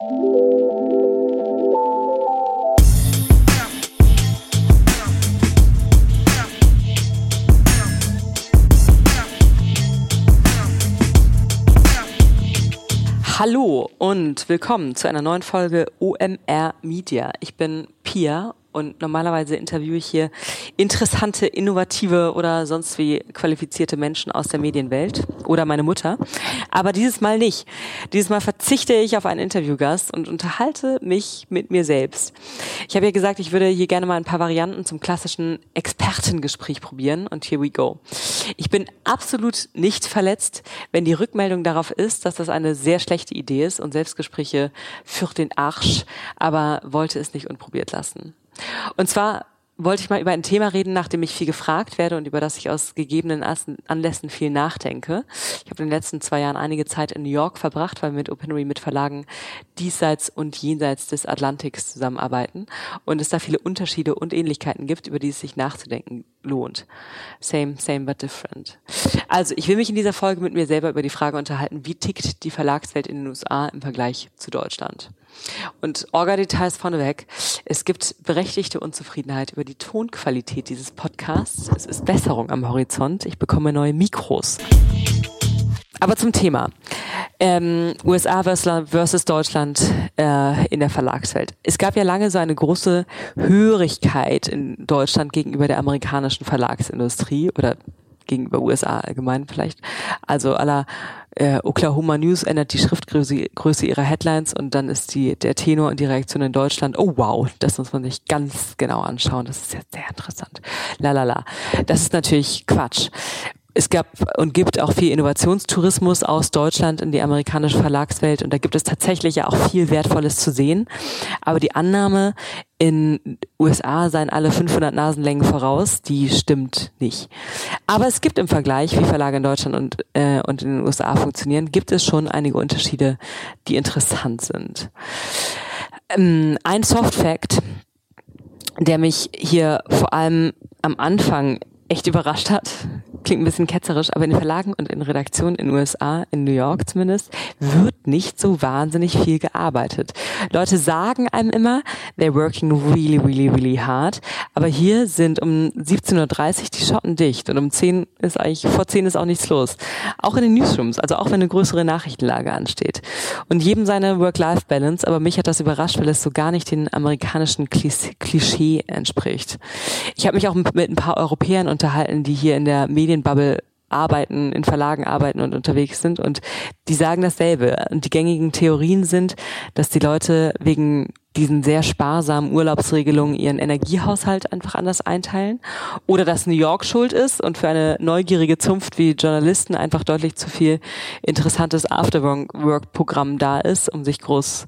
Hallo und willkommen zu einer neuen Folge OMR Media. Ich bin Pia und normalerweise interviewe ich hier interessante, innovative oder sonst wie qualifizierte Menschen aus der Medienwelt oder meine Mutter. Aber dieses Mal nicht. Dieses Mal verzichte ich auf einen Interviewgast und unterhalte mich mit mir selbst. Ich habe ja gesagt, ich würde hier gerne mal ein paar Varianten zum klassischen Expertengespräch probieren und here we go. Ich bin absolut nicht verletzt, wenn die Rückmeldung darauf ist, dass das eine sehr schlechte Idee ist und Selbstgespräche für den Arsch, aber wollte es nicht unprobiert lassen. Und zwar wollte ich mal über ein Thema reden, nach dem ich viel gefragt werde und über das ich aus gegebenen Anlässen viel nachdenke. Ich habe in den letzten zwei Jahren einige Zeit in New York verbracht, weil wir mit OpenRe mit Verlagen diesseits und jenseits des Atlantiks zusammenarbeiten und es da viele Unterschiede und Ähnlichkeiten gibt, über die es sich nachzudenken lohnt. Same, same but different. Also, ich will mich in dieser Folge mit mir selber über die Frage unterhalten, wie tickt die Verlagswelt in den USA im Vergleich zu Deutschland. Und Orga-Details vorneweg. Es gibt berechtigte Unzufriedenheit über die Tonqualität dieses Podcasts. Es ist Besserung am Horizont. Ich bekomme neue Mikros. Aber zum Thema. Ähm, USA versus Deutschland äh, in der Verlagswelt. Es gab ja lange so eine große Hörigkeit in Deutschland gegenüber der amerikanischen Verlagsindustrie oder gegenüber USA allgemein vielleicht. Also aller äh, Oklahoma News ändert die Schriftgröße Größe ihrer Headlines und dann ist die der Tenor und die Reaktion in Deutschland, oh wow, das muss man sich ganz genau anschauen. Das ist jetzt sehr interessant. La la la. Das ist natürlich Quatsch es gab und gibt auch viel Innovationstourismus aus Deutschland in die amerikanische Verlagswelt und da gibt es tatsächlich ja auch viel Wertvolles zu sehen. Aber die Annahme, in USA seien alle 500 Nasenlängen voraus, die stimmt nicht. Aber es gibt im Vergleich, wie Verlage in Deutschland und, äh, und in den USA funktionieren, gibt es schon einige Unterschiede, die interessant sind. Ähm, ein Soft Fact, der mich hier vor allem am Anfang echt überrascht hat, klingt ein bisschen ketzerisch, aber in Verlagen und in Redaktionen in USA, in New York zumindest, wird nicht so wahnsinnig viel gearbeitet. Leute sagen einem immer, they're working really, really, really hard. Aber hier sind um 17.30 Uhr die Schotten dicht und um 10 ist eigentlich, vor 10 ist auch nichts los. Auch in den Newsrooms, also auch wenn eine größere Nachrichtenlage ansteht. Und jedem seine Work-Life-Balance, aber mich hat das überrascht, weil es so gar nicht den amerikanischen Klischee entspricht. Ich habe mich auch mit ein paar Europäern unterhalten, die hier in der Medien Medienbubble arbeiten, in Verlagen arbeiten und unterwegs sind und die sagen dasselbe. Und die gängigen Theorien sind, dass die Leute wegen diesen sehr sparsamen Urlaubsregelungen ihren Energiehaushalt einfach anders einteilen oder dass New York schuld ist und für eine neugierige Zunft wie Journalisten einfach deutlich zu viel interessantes Afterwork-Programm da ist, um sich groß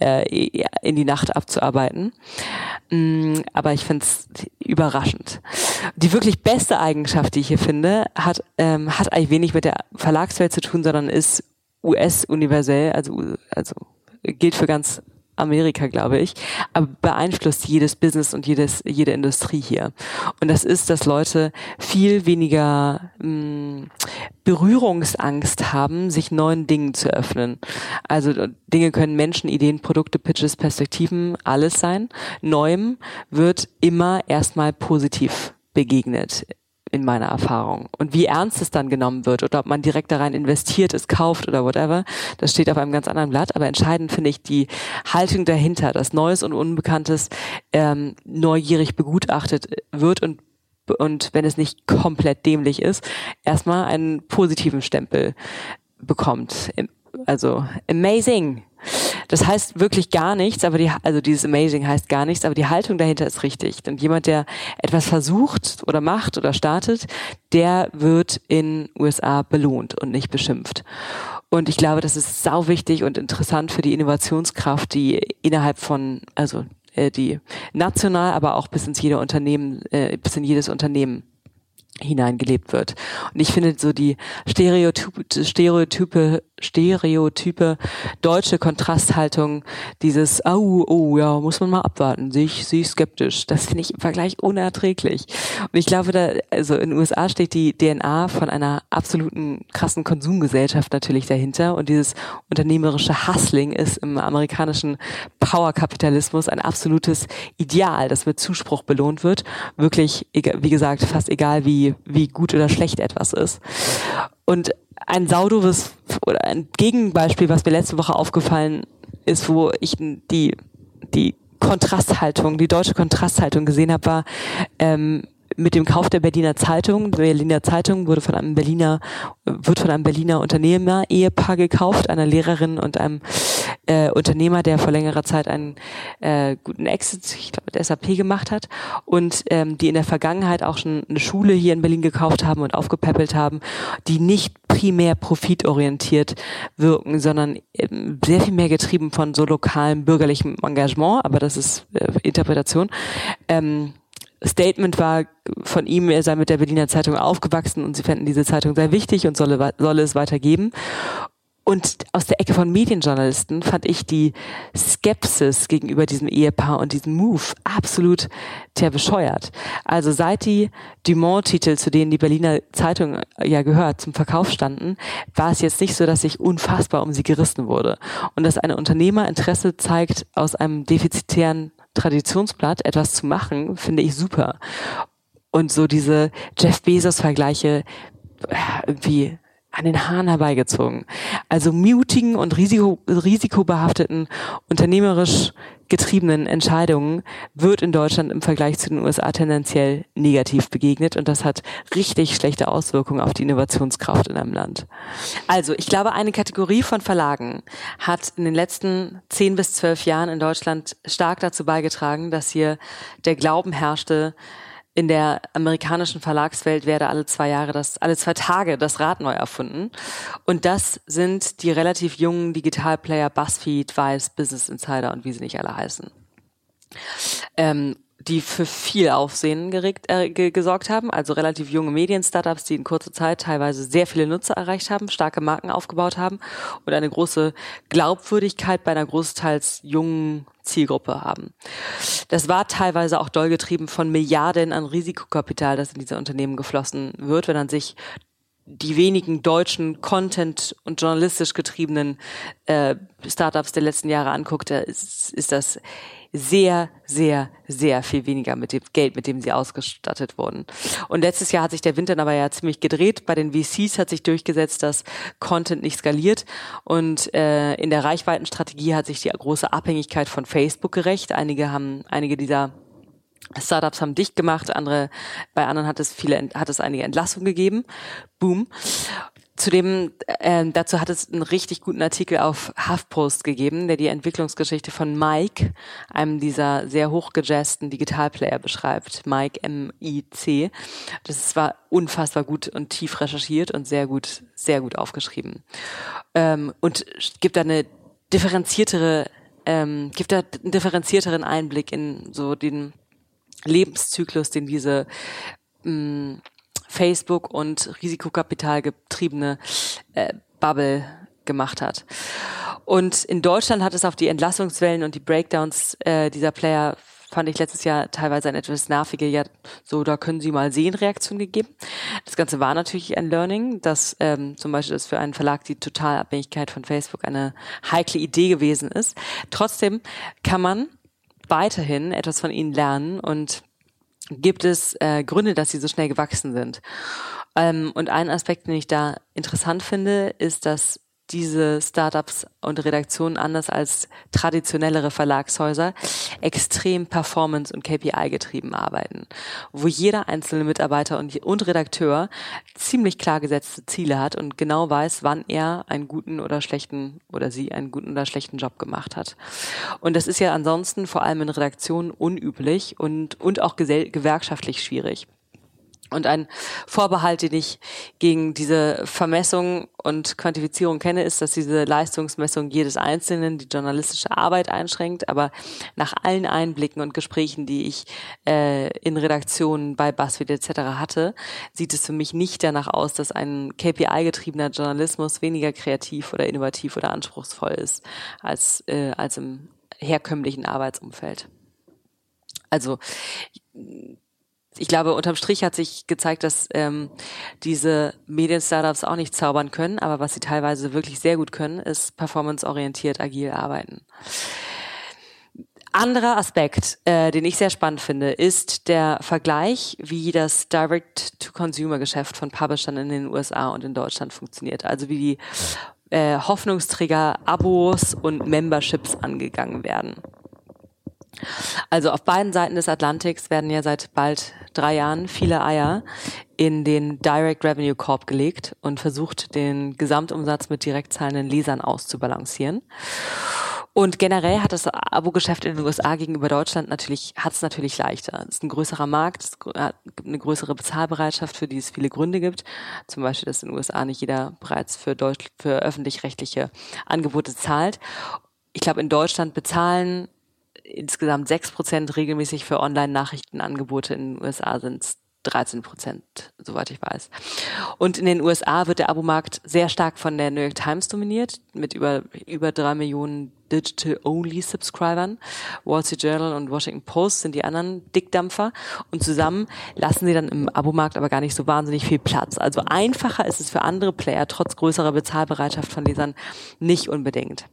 äh, in die Nacht abzuarbeiten. Mm, aber ich finde es überraschend. Die wirklich beste Eigenschaft, die ich hier finde, hat, ähm, hat eigentlich wenig mit der Verlagswelt zu tun, sondern ist US-universell, also, also gilt für ganz Amerika, glaube ich, aber beeinflusst jedes Business und jedes, jede Industrie hier. Und das ist, dass Leute viel weniger mh, mm, Berührungsangst haben, sich neuen Dingen zu öffnen. Also Dinge können Menschen, Ideen, Produkte, Pitches, Perspektiven, alles sein. Neuem wird immer erstmal positiv begegnet in meiner Erfahrung. Und wie ernst es dann genommen wird oder ob man direkt da rein investiert, es kauft oder whatever, das steht auf einem ganz anderen Blatt. Aber entscheidend finde ich die Haltung dahinter, dass Neues und Unbekanntes ähm, neugierig begutachtet wird und und wenn es nicht komplett dämlich ist, erstmal einen positiven Stempel bekommt. Also amazing. Das heißt wirklich gar nichts, aber die, also dieses Amazing heißt gar nichts, aber die Haltung dahinter ist richtig. Und jemand, der etwas versucht oder macht oder startet, der wird in USA belohnt und nicht beschimpft. Und ich glaube, das ist sau wichtig und interessant für die Innovationskraft, die innerhalb von, also äh, die national, aber auch bis ins jede Unternehmen, äh, bis in jedes Unternehmen hineingelebt wird. Und ich finde so die Stereotype, Stereotype, Stereotype deutsche Kontrasthaltung, dieses oh, oh ja, muss man mal abwarten, sehe ich, sehe ich skeptisch. Das finde ich im Vergleich unerträglich. Und ich glaube, da, also in den USA steht die DNA von einer absoluten krassen Konsumgesellschaft natürlich dahinter und dieses unternehmerische Hustling ist im amerikanischen Powerkapitalismus ein absolutes Ideal, das mit Zuspruch belohnt wird. Wirklich, wie gesagt, fast egal wie wie, gut oder schlecht etwas ist. Und ein saudoves oder ein Gegenbeispiel, was mir letzte Woche aufgefallen ist, wo ich die, die Kontrasthaltung, die deutsche Kontrasthaltung gesehen habe, war ähm, mit dem Kauf der Berliner Zeitung. Die Berliner Zeitung wurde von einem Berliner, wird von einem Berliner Unternehmer Ehepaar gekauft, einer Lehrerin und einem äh, Unternehmer, der vor längerer Zeit einen äh, guten Exit, ich glaube, mit SAP gemacht hat und ähm, die in der Vergangenheit auch schon eine Schule hier in Berlin gekauft haben und aufgepäppelt haben, die nicht primär profitorientiert wirken, sondern ähm, sehr viel mehr getrieben von so lokalem bürgerlichem Engagement, aber das ist äh, Interpretation. Ähm, Statement war von ihm, er sei mit der Berliner Zeitung aufgewachsen und sie fänden diese Zeitung sehr wichtig und solle, solle es weitergeben. Und aus der Ecke von Medienjournalisten fand ich die Skepsis gegenüber diesem Ehepaar und diesem Move absolut sehr bescheuert. Also seit die Dumont-Titel, zu denen die Berliner Zeitung ja gehört, zum Verkauf standen, war es jetzt nicht so, dass sich unfassbar um sie gerissen wurde. Und dass ein Unternehmer Interesse zeigt, aus einem defizitären Traditionsblatt etwas zu machen, finde ich super. Und so diese Jeff Bezos-Vergleiche äh, irgendwie an den Haaren herbeigezogen. Also mutigen und risiko, risikobehafteten, unternehmerisch getriebenen Entscheidungen wird in Deutschland im Vergleich zu den USA tendenziell negativ begegnet und das hat richtig schlechte Auswirkungen auf die Innovationskraft in einem Land. Also ich glaube, eine Kategorie von Verlagen hat in den letzten zehn bis zwölf Jahren in Deutschland stark dazu beigetragen, dass hier der Glauben herrschte, in der amerikanischen Verlagswelt werde alle zwei Jahre das, alle zwei Tage das Rad neu erfunden. Und das sind die relativ jungen Digitalplayer BuzzFeed, Vice, Business Insider und wie sie nicht alle heißen. Ähm, die für viel Aufsehen geregt, äh, gesorgt haben, also relativ junge Medien-Startups, die in kurzer Zeit teilweise sehr viele Nutzer erreicht haben, starke Marken aufgebaut haben und eine große Glaubwürdigkeit bei einer großteils jungen Zielgruppe haben. Das war teilweise auch doll getrieben von Milliarden an Risikokapital, das in diese Unternehmen geflossen wird, wenn man sich die wenigen deutschen Content- und journalistisch getriebenen äh, Startups der letzten Jahre anguckt, ist, ist das sehr, sehr, sehr viel weniger mit dem Geld, mit dem sie ausgestattet wurden. Und letztes Jahr hat sich der Winter aber ja ziemlich gedreht. Bei den VCs hat sich durchgesetzt, dass Content nicht skaliert. Und äh, in der Reichweitenstrategie hat sich die große Abhängigkeit von Facebook gerecht. Einige haben, einige dieser Startups haben dicht gemacht, andere, bei anderen hat es viele, hat es einige Entlassungen gegeben. Boom. Zudem, äh, dazu hat es einen richtig guten Artikel auf HuffPost gegeben, der die Entwicklungsgeschichte von Mike, einem dieser sehr hochgejazzten Digitalplayer beschreibt. Mike M-I-C. Das war unfassbar gut und tief recherchiert und sehr gut, sehr gut aufgeschrieben. Ähm, und gibt da eine differenziertere, ähm, gibt da einen differenzierteren Einblick in so den Lebenszyklus, den diese mh, Facebook und Risikokapital getriebene äh, Bubble gemacht hat. Und in Deutschland hat es auf die Entlassungswellen und die Breakdowns äh, dieser Player fand ich letztes Jahr teilweise ein etwas nervige, ja, so, da können Sie mal sehen, Reaktion gegeben. Das Ganze war natürlich ein Learning, dass ähm, zum Beispiel das für einen Verlag die Totalabhängigkeit von Facebook eine heikle Idee gewesen ist. Trotzdem kann man weiterhin etwas von ihnen lernen und gibt es äh, Gründe, dass sie so schnell gewachsen sind. Ähm, und ein Aspekt, den ich da interessant finde, ist, dass diese Startups und Redaktionen anders als traditionellere Verlagshäuser extrem performance- und KPI-getrieben arbeiten, wo jeder einzelne Mitarbeiter und, und Redakteur ziemlich klar gesetzte Ziele hat und genau weiß, wann er einen guten oder schlechten oder sie einen guten oder schlechten Job gemacht hat. Und das ist ja ansonsten vor allem in Redaktionen unüblich und, und auch gewerkschaftlich schwierig. Und ein Vorbehalt, den ich gegen diese Vermessung und Quantifizierung kenne, ist, dass diese Leistungsmessung jedes Einzelnen die journalistische Arbeit einschränkt. Aber nach allen Einblicken und Gesprächen, die ich äh, in Redaktionen bei BuzzFeed etc. hatte, sieht es für mich nicht danach aus, dass ein KPI-getriebener Journalismus weniger kreativ oder innovativ oder anspruchsvoll ist als, äh, als im herkömmlichen Arbeitsumfeld. Also ich glaube, unterm Strich hat sich gezeigt, dass ähm, diese Medien-Startups auch nicht zaubern können, aber was sie teilweise wirklich sehr gut können, ist performanceorientiert agil arbeiten. Anderer Aspekt, äh, den ich sehr spannend finde, ist der Vergleich, wie das Direct-to-Consumer-Geschäft von Publishern in den USA und in Deutschland funktioniert. Also wie die äh, Hoffnungsträger Abos und Memberships angegangen werden. Also auf beiden Seiten des Atlantiks werden ja seit bald drei Jahren viele Eier in den Direct Revenue Corp gelegt und versucht, den Gesamtumsatz mit direkt zahlenden Lesern auszubalancieren. Und generell hat das Abo-Geschäft in den USA gegenüber Deutschland natürlich, hat es natürlich leichter. Es ist ein größerer Markt, es gibt eine größere Bezahlbereitschaft, für die es viele Gründe gibt. Zum Beispiel, dass in den USA nicht jeder bereits für, für öffentlich-rechtliche Angebote zahlt. Ich glaube, in Deutschland bezahlen insgesamt sechs Prozent regelmäßig für Online-Nachrichtenangebote in den USA sind es 13 Prozent, soweit ich weiß. Und in den USA wird der Abomarkt sehr stark von der New York Times dominiert, mit über, über drei Millionen Digital-Only-Subscribern. Wall Street Journal und Washington Post sind die anderen Dickdampfer. Und zusammen lassen sie dann im Abomarkt aber gar nicht so wahnsinnig viel Platz. Also einfacher ist es für andere Player, trotz größerer Bezahlbereitschaft von Lesern, nicht unbedingt.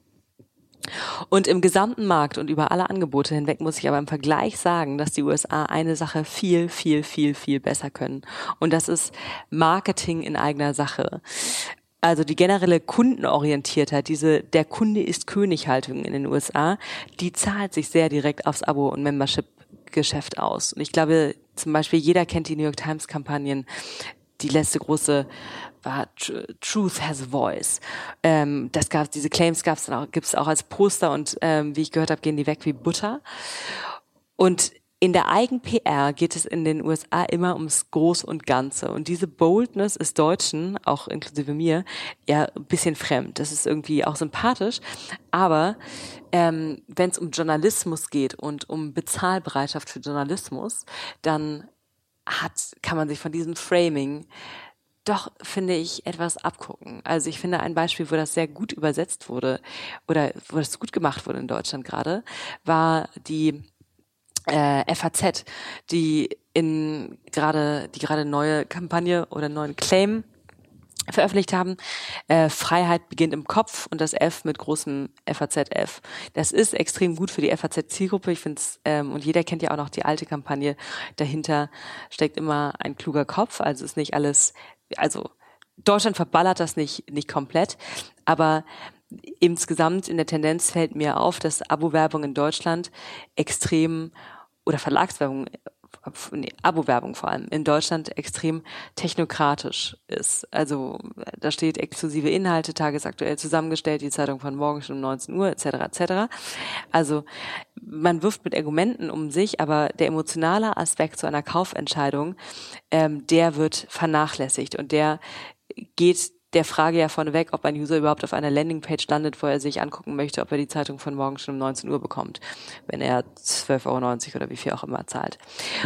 Und im gesamten Markt und über alle Angebote hinweg muss ich aber im Vergleich sagen, dass die USA eine Sache viel, viel, viel, viel besser können. Und das ist Marketing in eigener Sache. Also die generelle Kundenorientiertheit, diese der Kunde ist Könighaltung in den USA, die zahlt sich sehr direkt aufs Abo- und Membership-Geschäft aus. Und ich glaube, zum Beispiel jeder kennt die New York Times Kampagnen, die letzte große war Truth has a Voice. Ähm, das gab diese Claims gab es dann auch, gibt es auch als Poster und ähm, wie ich gehört habe, gehen die weg wie Butter. Und in der Eigen-PR geht es in den USA immer ums Groß und Ganze. Und diese Boldness ist Deutschen, auch inklusive mir, ja ein bisschen fremd. Das ist irgendwie auch sympathisch. Aber ähm, wenn es um Journalismus geht und um Bezahlbereitschaft für Journalismus, dann hat, kann man sich von diesem Framing doch, finde ich, etwas abgucken. Also ich finde ein Beispiel, wo das sehr gut übersetzt wurde oder wo das gut gemacht wurde in Deutschland gerade, war die äh, FAZ, die in gerade die gerade neue Kampagne oder neuen Claim veröffentlicht haben. Äh, Freiheit beginnt im Kopf und das F mit großem FAZ-F. Das ist extrem gut für die FAZ-Zielgruppe. Ich finde es, ähm, und jeder kennt ja auch noch die alte Kampagne. Dahinter steckt immer ein kluger Kopf. Also ist nicht alles also Deutschland verballert das nicht, nicht komplett, aber insgesamt in der Tendenz fällt mir auf, dass Abo-Werbung in Deutschland extrem oder Verlagswerbung nee, Abo-Werbung vor allem in Deutschland extrem technokratisch ist. Also da steht exklusive Inhalte, tagesaktuell zusammengestellt, die Zeitung von morgen schon um 19 Uhr etc. etc. Also man wirft mit Argumenten um sich, aber der emotionale Aspekt zu einer Kaufentscheidung, ähm, der wird vernachlässigt und der geht der Frage ja vorneweg, ob ein User überhaupt auf einer Landingpage landet, wo er sich angucken möchte, ob er die Zeitung von morgen schon um 19 Uhr bekommt, wenn er 12,90 Euro oder wie viel auch immer zahlt.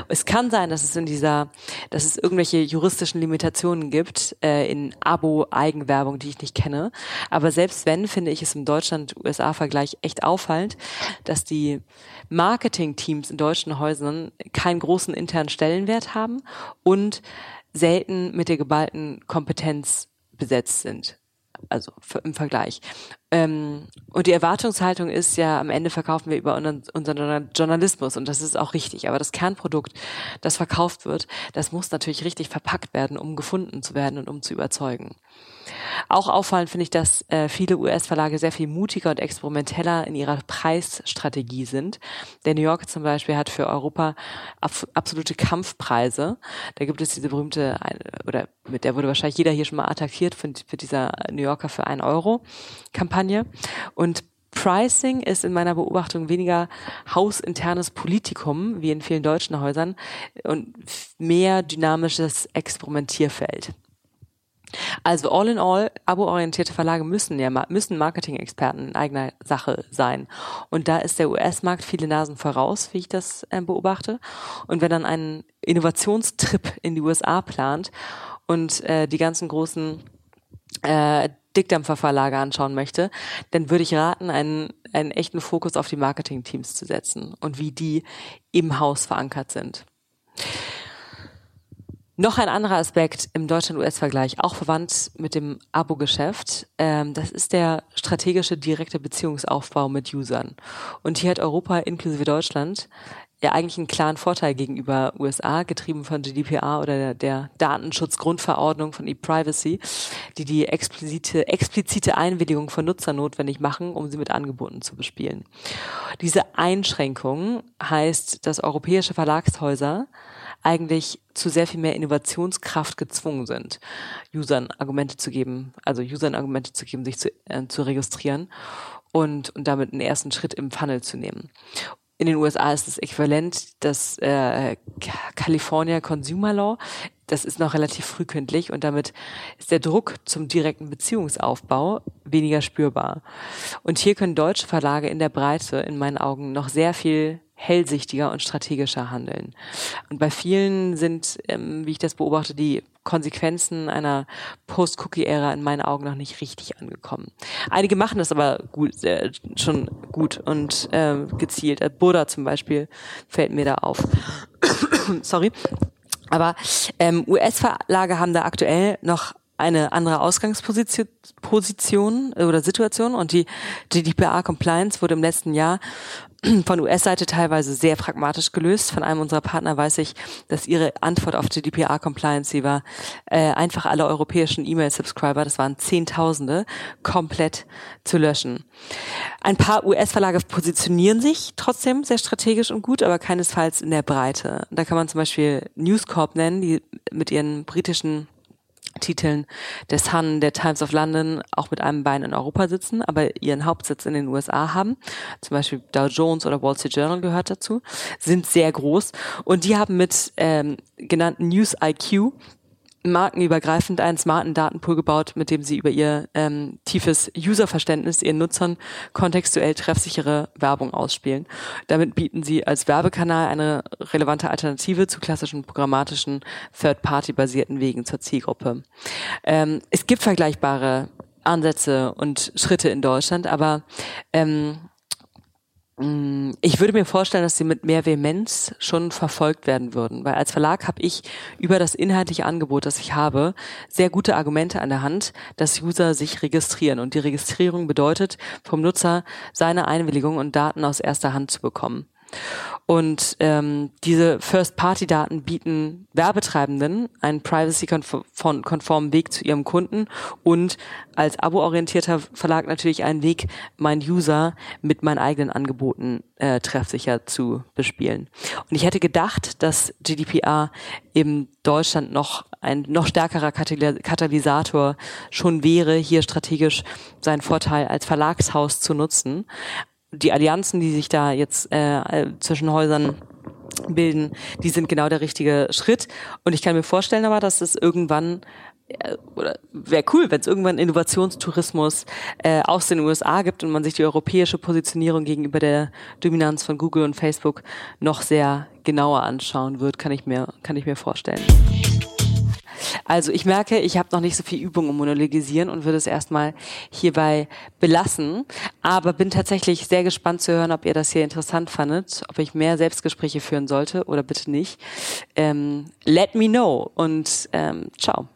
Es kann sein, dass es in dieser, dass es irgendwelche juristischen Limitationen gibt äh, in Abo-Eigenwerbung, die ich nicht kenne. Aber selbst wenn, finde ich es im Deutschland-USA-Vergleich echt auffallend, dass die Marketing-Teams in deutschen Häusern keinen großen internen Stellenwert haben und selten mit der geballten Kompetenz besetzt sind. Also im Vergleich. Ähm, und die Erwartungshaltung ist ja, am Ende verkaufen wir über unseren Journalismus und das ist auch richtig. Aber das Kernprodukt, das verkauft wird, das muss natürlich richtig verpackt werden, um gefunden zu werden und um zu überzeugen. Auch auffallend finde ich, dass äh, viele US-Verlage sehr viel mutiger und experimenteller in ihrer Preisstrategie sind. Der New Yorker zum Beispiel hat für Europa ab, absolute Kampfpreise. Da gibt es diese berühmte, oder mit der wurde wahrscheinlich jeder hier schon mal attackiert, für, für dieser New Yorker für ein Euro Kampagne. Und Pricing ist in meiner Beobachtung weniger hausinternes Politikum wie in vielen deutschen Häusern und mehr dynamisches Experimentierfeld. Also all in all, abo-orientierte Verlage müssen ja müssen Marketing-Experten in eigener Sache sein. Und da ist der US-Markt viele Nasen voraus, wie ich das äh, beobachte. Und wenn dann ein Innovationstrip in die USA plant und äh, die ganzen großen äh, Dickdampferverlage anschauen möchte, dann würde ich raten, einen, einen echten Fokus auf die Marketing-Teams zu setzen und wie die im Haus verankert sind. Noch ein anderer Aspekt im Deutschland-US-Vergleich, auch verwandt mit dem Abo-Geschäft, ähm, das ist der strategische direkte Beziehungsaufbau mit Usern. Und hier hat Europa inklusive Deutschland ja eigentlich einen klaren Vorteil gegenüber USA, getrieben von GDPR oder der, der Datenschutzgrundverordnung von E-Privacy, die die explizite, explizite Einwilligung von Nutzern notwendig machen, um sie mit Angeboten zu bespielen. Diese Einschränkung heißt, dass europäische Verlagshäuser eigentlich zu sehr viel mehr Innovationskraft gezwungen sind, Usern Argumente zu geben, also Usern Argumente zu geben, sich zu, äh, zu registrieren und, und damit einen ersten Schritt im Funnel zu nehmen. In den USA ist das Äquivalent das äh, California Consumer Law. Das ist noch relativ frühkindlich und damit ist der Druck zum direkten Beziehungsaufbau weniger spürbar. Und hier können deutsche Verlage in der Breite in meinen Augen noch sehr viel hellsichtiger und strategischer handeln. Und bei vielen sind, ähm, wie ich das beobachte, die Konsequenzen einer Post-Cookie-Ära in meinen Augen noch nicht richtig angekommen. Einige machen das aber gut, äh, schon gut und äh, gezielt. Buddha zum Beispiel fällt mir da auf. Sorry. Aber ähm, US-Verlage haben da aktuell noch eine andere Ausgangsposition Position oder Situation und die GDPR Compliance wurde im letzten Jahr von US-Seite teilweise sehr pragmatisch gelöst. Von einem unserer Partner weiß ich, dass ihre Antwort auf GDPR Compliance war, äh, einfach alle europäischen E-Mail-Subscriber, das waren Zehntausende, komplett zu löschen. Ein paar US-Verlage positionieren sich trotzdem sehr strategisch und gut, aber keinesfalls in der Breite. Da kann man zum Beispiel News Corp nennen, die mit ihren britischen Titeln der Sun, der Times of London auch mit einem Bein in Europa sitzen, aber ihren Hauptsitz in den USA haben. Zum Beispiel Dow Jones oder Wall Street Journal gehört dazu, sind sehr groß und die haben mit ähm, genannten News IQ markenübergreifend einen smarten Datenpool gebaut, mit dem sie über ihr ähm, tiefes Userverständnis ihren Nutzern kontextuell treffsichere Werbung ausspielen. Damit bieten sie als Werbekanal eine relevante Alternative zu klassischen programmatischen Third-Party-basierten Wegen zur Zielgruppe. Ähm, es gibt vergleichbare Ansätze und Schritte in Deutschland, aber ähm, ich würde mir vorstellen, dass sie mit mehr Vehemenz schon verfolgt werden würden, weil als Verlag habe ich über das inhaltliche Angebot, das ich habe, sehr gute Argumente an der Hand, dass User sich registrieren und die Registrierung bedeutet, vom Nutzer seine Einwilligung und Daten aus erster Hand zu bekommen. Und ähm, diese First-Party-Daten bieten Werbetreibenden einen privacy-konformen Weg zu ihrem Kunden und als abo-orientierter Verlag natürlich einen Weg, meinen User mit meinen eigenen Angeboten äh, treffsicher zu bespielen. Und ich hätte gedacht, dass GDPR in Deutschland noch ein noch stärkerer Katalysator schon wäre, hier strategisch seinen Vorteil als Verlagshaus zu nutzen die Allianzen, die sich da jetzt äh, zwischen Häusern bilden, die sind genau der richtige Schritt. Und ich kann mir vorstellen aber, dass es irgendwann äh, oder wäre cool, wenn es irgendwann Innovationstourismus äh, aus den USA gibt und man sich die europäische Positionierung gegenüber der Dominanz von Google und Facebook noch sehr genauer anschauen wird, kann ich mir kann ich mir vorstellen. Also ich merke, ich habe noch nicht so viel Übung im Monologisieren und würde es erstmal hierbei belassen. Aber bin tatsächlich sehr gespannt zu hören, ob ihr das hier interessant fandet, ob ich mehr Selbstgespräche führen sollte oder bitte nicht. Ähm, let me know und ähm, ciao.